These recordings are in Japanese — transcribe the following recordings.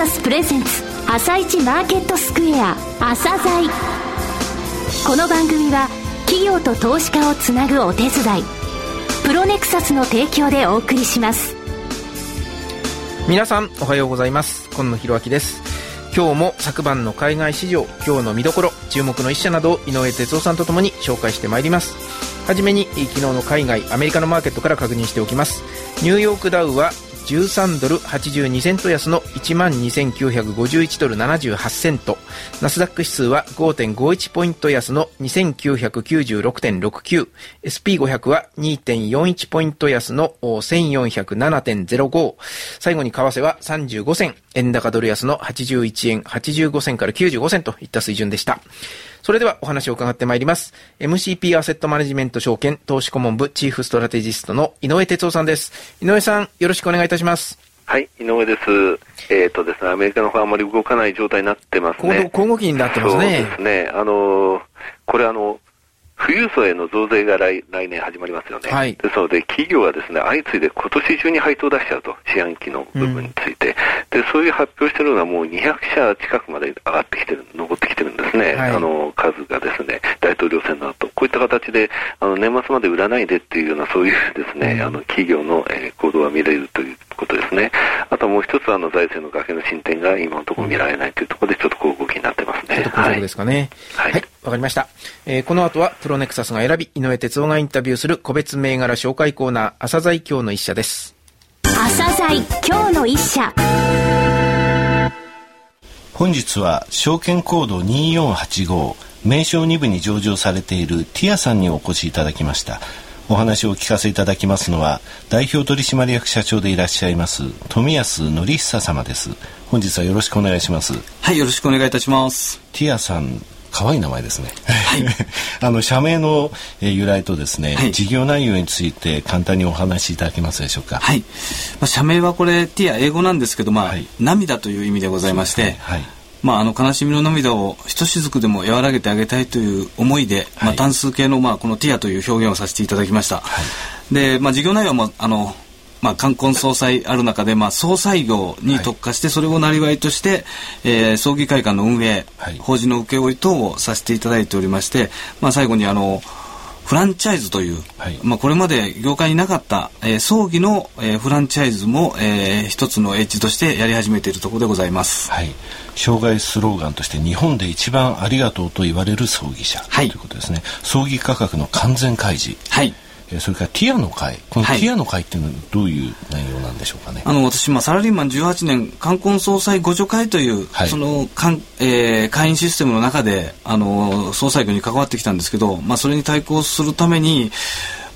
サスプレゼンツ朝一マーケットスクエア朝鮮。この番組は企業と投資家をつなぐお手伝いプロネクサスの提供でお送りします。皆さんおはようございます。今野博明です。今日も昨晩の海外市場今日の見どころ注目の一社などを井上哲夫さんとともに紹介してまいります。はじめに昨日の海外アメリカのマーケットから確認しておきます。ニューヨークダウは13ドル82セント安の12,951ドル78セント。ナスダック指数は5.51ポイント安の2996.69。SP500 は2.41ポイント安の1407.05。最後に為替は35銭。円高ドル安の81円85銭から95銭といった水準でした。それではお話を伺ってまいります。MCP アセットマネジメント証券投資顧問部チーフストラテジストの井上哲夫さんです。井上さん、よろしくお願いいたします。はい、井上です。えっ、ー、とですね、アメリカの方はあまり動かない状態になってますね。小動きになってますね。そうですね。あのこれあの、富裕層への増税が来来年始まりますよね、はい、ですので、企業はですね相次いで今年中に配当を出しちゃうと、四半期の部分について、うん、でそういう発表してるのがもう200社近くまで上がってきてる、残ってきてるんですね、はい、あの数がですね。大統領選の後。こういった形であの年末まで売らないでっていうような、そういうですね、うん、あの企業の、えー、行動が見れるということですね、あともう一つあの財政の崖の進展が今のところ見られないというところで、ちょっとこう動きになってますね。ちょっと高速ですかね。はい、はいわかりました。えー、この後はプロネクサスが選び、井上哲夫がインタビューする個別銘柄紹介コーナー、朝鮮今日の一社です。朝鮮今日の一社。本日は証券コード2485名称2部に上場されているティアさんにお越しいただきました。お話をお聞かせいただきますのは代表取締役社長でいらっしゃいます富安則久様です本日はよろしくお願いしますはいよろしくお願いいたしますティアさん可愛い名前ですね。はい、あの社名の、えー、由来とですね、はい、事業内容について簡単にお話しいただけますでしょうか？はい。まあ社名はこれティア英語なんですけど、まあ、はい、涙という意味でございまして、はい。まあ、あの悲しみの涙をひとしずくでも和らげてあげたいという思いで、まあ、単数形の、まあ、このティアという表現をさせていただきました。で、まあ、事業内容もあのまあ、冠婚葬祭ある中で、まあ、葬祭業に特化して、それをなりわいとして、えー、葬儀会館の運営、はい、法事の請負等をさせていただいておりまして、まあ、最後にあのフランチャイズという、はい、まあ、これまで業界になかった、えー、葬儀の、えー、フランチャイズも、えー、一つのエッジとしてやり始めているところでございます。はい。障害スローガンとして日本で一番ありがとうと言われる葬儀社、はい、ということですね。葬儀価格の完全開示。はい。それからティアの会このティアの会っていうのはどういう内容なんでしょうかね、はい、あの私、まあ、サラリーマン18年冠婚葬祭互助会という、はい、そのかん、えー、会員システムの中であの総裁業に関わってきたんですけど、まあ、それに対抗するために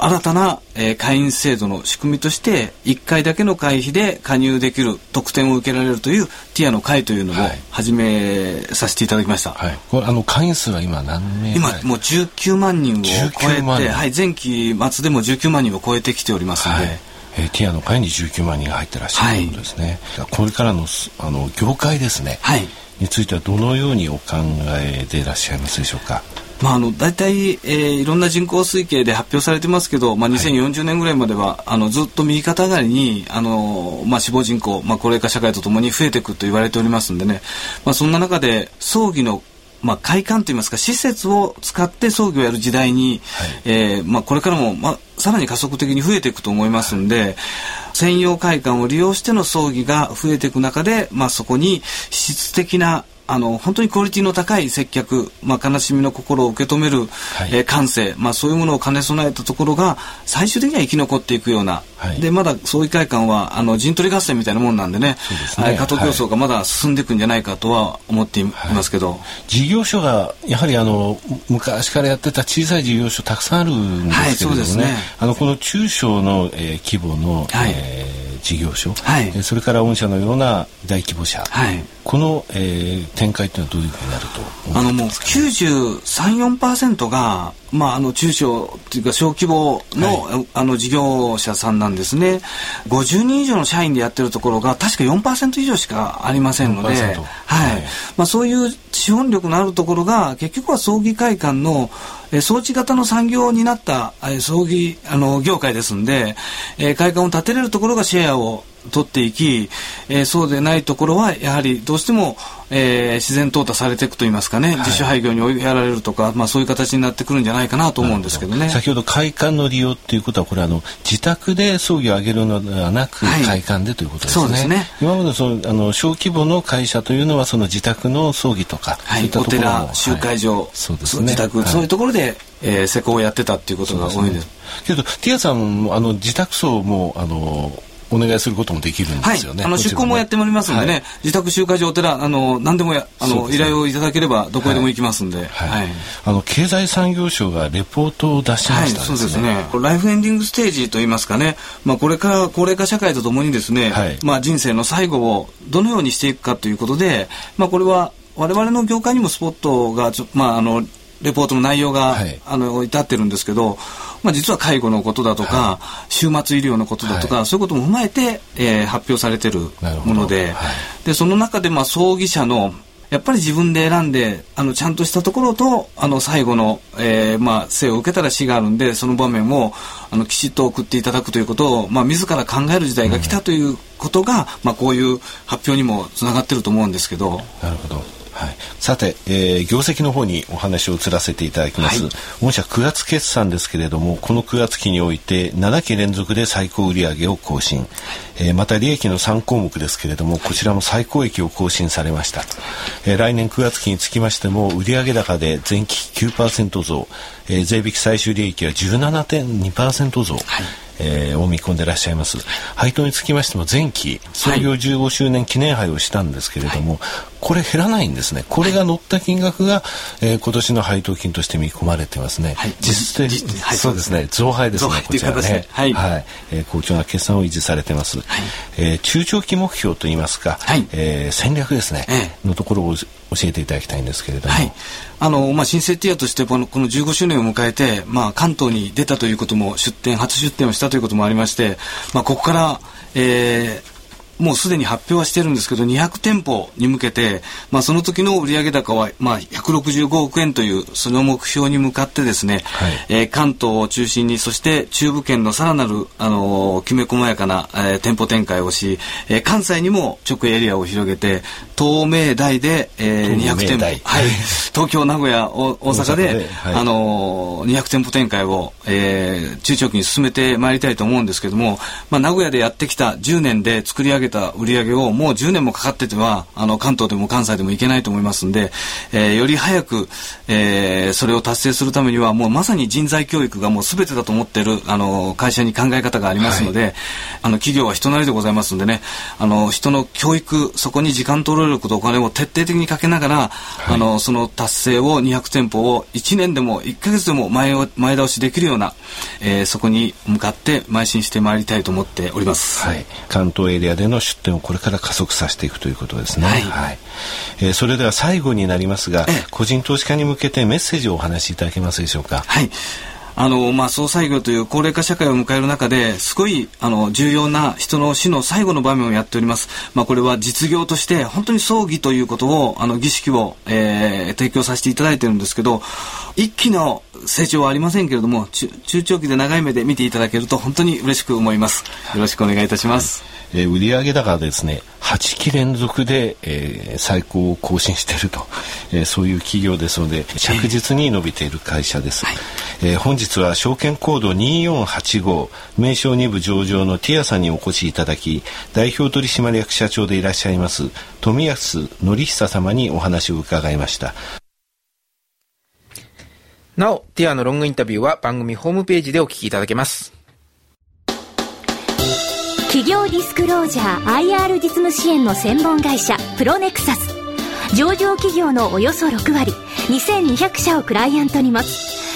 新たな、えー、会員制度の仕組みとして1回だけの会費で加入できる特典を受けられるというティアの会というのを始めさせていただきました、はい、これあの会員数は今何名今もう19万人を超えて、はい、前期末でも19万人を超えてきておりますので、はい。えー、ティアの会に19万人が入ってらっしゃるということですね、はい、これからのあの業界ですね、はい、についてはどのようにお考えでいらっしゃいますでしょうか？まあ、あの大体、えー、いろんな人口推計で発表されてますけど、まあ、2040年ぐらいまでは、はい、あのずっと右肩上がりにあの、まあ、死亡人口、まあ、高齢化社会とともに増えていくと言われておりますんでね、まあ、そんな中で葬儀のまあ、会館といいますか施設を使って葬儀をやる時代に、はい、えー、まあ、これからも、まあ、さらに加速的に増えていくと思いますんで、はい、専用会館を利用しての葬儀が増えていく中で、まあ、そこに質的なあの本当にクオリティの高い接客、まあ、悲しみの心を受け止める、はい、えー、感性、まあ、そういうものを兼ね備えたところが最終的には生き残っていくような、はい、でまだ葬儀会館はあの陣取り合戦みたいなもんなんでねでね。加藤競争がまだ進んでいくんじゃないかとは思っていますけど、はい、事業所がやはりあの昔からやってた小さい事業所たくさんあるんですけれどもね,、ね。あのこの中小の、えー、規模の、はい。えー事業所、はい、それから御社のような大規模社、はい、この、えー、展開というのはどういうふうになるとあのもう934%がまあ、あの中小というか小規模のはい、あの事業者さんなんですね。50人以上の社員でやってるところが確か4%以上しかありませんので、はい、はい、まあ、そういう資本力のあるところが結局は葬儀会館のえ装置型の産業になった、え葬儀あの業界ですんで、え会館を建てれるところがシェアを取っていき、えー、そうでないところはやはりどうしても、えー、自然淘汰されていくといいますかね、はい、自主廃業に追いやられるとか、まあ、そういう形になってくるんじゃないかなと思うんですけどね。先ほど会館の利用っていうことはこれあの自宅で葬儀を挙げるのではなく、はい、会館でということですね。そうですね。今までそのあの小規模の会社というのはその自宅の葬儀とか、はい、お寺集会場、そうですね、自宅、そういうところで、えー、施工をやってたっていうことが多いです。けどティアさんあの自宅葬もあのお願いすることもできるんですよね。はい、あの出向もやっておりますんでね、はい、自宅集会所お寺あの何でもやあの、ね、依頼をいただければどこへでも行きますんで、はい、はい、あの経済産業省がレポートを出しました、ね、そうですね。ライフエンディングステージといいますかね、まあこれから高齢化社会とともにですね、まあ人生の最後をどのようにしていくかということで、まあこれは我々の業界にもスポットがちょまああのレポートの内容が、はい、あの至ってるんですけど、まあ、実は介護のことだとか、はい、終末医療のことだとか、はい、そういうことも踏まえて、えー、発表されてるもので,、でその中で、まあ、葬儀者のやっぱり自分で選んであのちゃんとしたところとあの最後の、えーまあ、生を受けたら死があるんでその場面をあのきちっと送っていただくということを、まあ、自ら考える時代が来たということが、うん、まあ、こういう発表にもつながってると思うんですけど。なるほどはい、さて、えー、業績の方にお話を移らせていただきます、はい、御社9月決算ですけれどもこの9月期において7期連続で最高売上を更新、えー、また利益の3項目ですけれどもこちらも最高益を更新されました、えー、来年9月期につきましても売上高で前期9%増、えー、税引き最終利益は17.2%増、はいえー、を見込んでいらっしゃいます。配当につきましても前期創業15周年記念杯をしたんですけれども、はい、これ減らないんですね。これが乗った金額が、えー、今年の配当金として見込まれてますね、はい、実質はい、そうですね。増配ですねこちらね。はい、はい、えー、好調な決算を維持されてます、はい、えー、中長期目標といいますか、はい、えー、戦略ですね、えー、のところを教えていただきたいんですけれども、はい。あのまあ、新生ティアとしてこのこの15周年を迎えて、まあ、関東に出たということも出店初出店をしたということもありまして、まあ、ここから、えー、もうすでに発表はしてるんですけど、200店舗に向けて、まあ、その時の売上高は、まあ、165億円という、その目標に向かってですね、はい、えー、関東を中心に、そして中部圏のさらなる、あのー、きめ細やかな、えー、店舗展開をし、えー、関西にも直営エリアを広げて、東名大で、えー、200店舗、はい、東京、名古屋、大阪で、ではい、あのー、200店舗展開を、えー、中長期に進めてまいりたいと思うんですけども、まあ、名古屋でやってきた10年で作り上げげた売り上げをもう10年もかかっててはあの関東でも関西でもいけないと思いますんで、えー、より早く、えー、それを達成するためにはもうまさに人材教育がもう全てだと思っているあの会社に考え方がありますので、はい、あの企業は人なりでございますんでねあの人の教育そこに時間と労力とお金を徹底的にかけながら、はい、あのその達成を200店舗を1年でも1か月でも前前倒しできるような、えー、そこに向かって邁進してまいりたいと思っております。はい、関東エリアでのの出店をこれから加速させていくということですね。はい、はい、えー、それでは最後になりますが、個人投資家に向けてメッセージをお話しいただけますでしょうか？はい。あの、まあ、総裁業という高齢化社会を迎える中で、すごい、あの、重要な人の死の最後の場面をやっております。まあ、これは実業として、本当に葬儀ということを、あの、儀式を、えー、提供させていただいてるんですけど、一気の成長はありませんけれども、中長期で長い目で見ていただけると本当に嬉しく思います。よろしくお願いいたします。はいえー、売上高ですね8期連続で、えー、最高を更新していると、えー、そういう企業ですので着実に伸びている会社です、えー、えー、本日は証券コード2485名称2部上場のティアさんにお越しいただき代表取締役社長でいらっしゃいます富安則久様にお話を伺いました。なお、ティアのロングインタビューは番組ホームページでお聞きいただけます。企業ディスクロージャー IR 実務支援の専門会社プロネクサス。上場企業のおよそ6割2200社をクライアントに持つ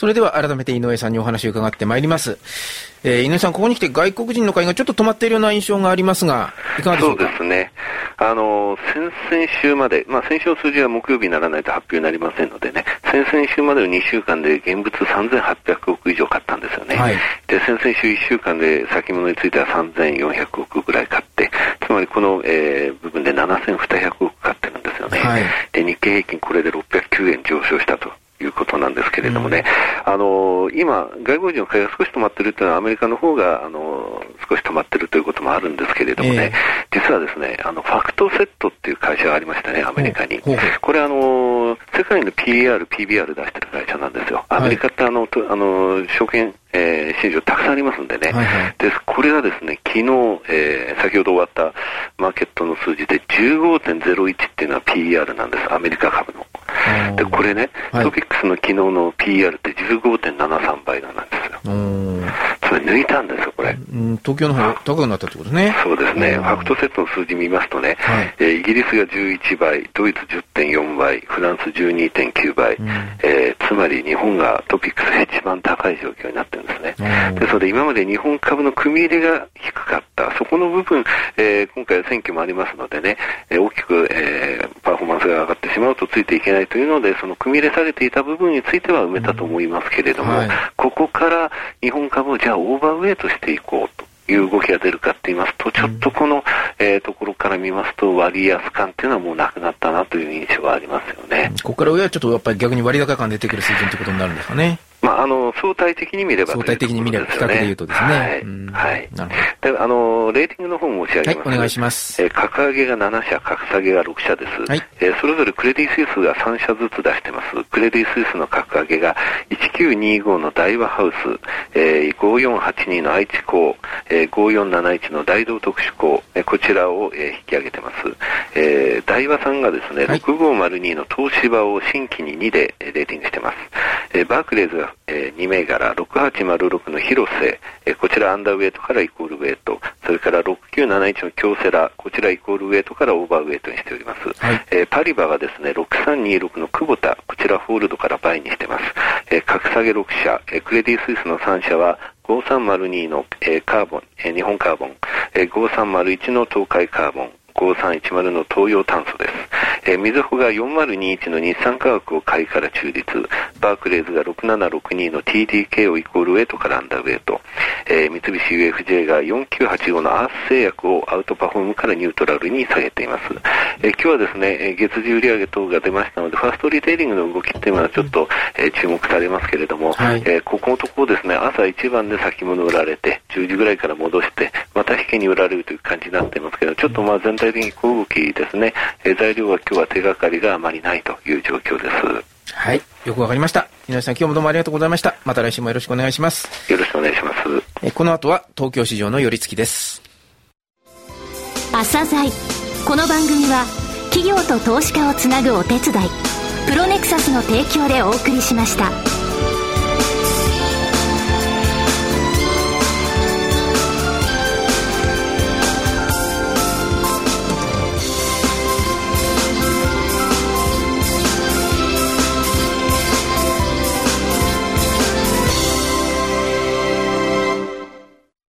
それでは改めて井上さんにお話を伺ってまいります。えー、井上さん、ここに来て外国人の会がちょっと止まっているような印象がありますが、いかがでしょうか？そうですね。あの、先々週まで、まあ、先週の数字は木曜日にならないと発表になりませんのでね、先々週までの2週間で現物3800億以上買ったんですよね。はい、で、先々週1週間で先物については3400億ぐらい買って、つまりこの、えー、部分で7200億買ってるんですよね。はい、で、日経平均これで609円上昇したと。いうことなんですけれどもね、うん、あの今、外国人の買いが少し止まってるというのは、アメリカの方があの少し止まってるということもあるんですけれどもね、えー、実はですね、あのファクトセットっていう会社がありましてね、アメリカに。これあの、世界の PER、PBR 出してる会社なんですよ。アメリカってあの、はい、あの証券えー、市場たくさんありますんでね、はいはい、でこれがですね昨日、えー、先ほど終わったマーケットの数字で15.01っていうのは PER なんです、アメリカ株の。でこれね、はい、トピックスの昨日の PER って15.73倍なんですよ。それ抜いたんですよ、これ。東京の方が高くなったってことね。そうですね。ファクトセットの数字見ますとね、はい、えー、イギリスが11倍、ドイツ10.4倍、フランス12.9倍、うん、えー、つまり日本がトピックスが一番高い状況になってるんですね。ですので今まで日本株の組み入れが低かった、そこの部分、えー、今回は選挙もありますのでね、えー、大きく、えー、パフォーマンスが上がってしまうとついていけないというので、その組み入れされていた部分については埋めたと思いますけれども、はい、ここから日本株をじゃあオーバーウェイトしていこうと。いう動きが出るかって言いますと、ちょっとこの、えー、ところから見ますと、割安感っていうのはもうなくなったなという印象はありますよね。ここから上はちょっとやっぱり逆に割高感出てくる水準ということになるんですかね。まあ、あの、相対的に見れば、相対的に見れば、比較で言うとですね。はい。はい。なるほど。で、あの、レーティングの方申し上げます。はい、お願いします。えー、格上げが7社、格下げが6社です。はい。えー、それぞれクレディ・スイスが3社ずつ出してます。クレディ・スイスの格上げが、1925の大和ハウス、えー、5482の愛知港、えー、5471の大道特殊港、えー、こちらを、えー、引き上げてます。えー、大和さんがですね、はい、6502の東芝を新規に2でレーティングしてます。えー、バークレーズが、えー、2銘柄、6806のヒロセ、えー、こちらアンダーウェイトからイコールウェイト、それから6971の京セラ、こちらイコールウェイトからオーバーウェイトにしております。はい、えー、パリバがですね、6326のクボタ、こちらホールドからバイにしてます。えー、格下げ6社、えー、クレディスイスの3社は、5302の、えー、カーボン、えー、日本カーボン、えー、5301の東海カーボン、5310の東洋炭素です。えー、みずほが4021の日産化学を買いから中立、バークレーズが6762の TDK をイコールウェイトからアンダーウェイト、えー、三菱 UFJ が4985のアース製薬をアウトパフォームからニュートラルに下げています。えー、今日はですね、月次売上等が出ましたので、ファーストリテイリングの動きっていうのはちょっと、えー、注目されますけれども、はい、えー、ここのところですね、朝一番で先物売られて、10時ぐらいから戻して、また引けに売られるという感じになっていますけど、ちょっとまあ全体的に小動きですね、えー、材料は今日は手がかりがあまりないという状況です。はい。よくわかりました。井上さん、今日もどうもありがとうございました。また来週もよろしくお願いします。よろしくお願いします。えこの後は東京市場の寄り付きです。朝鮮この番組は企業と投資家をつなぐお手伝い、プロネクサスの提供でお送りしました。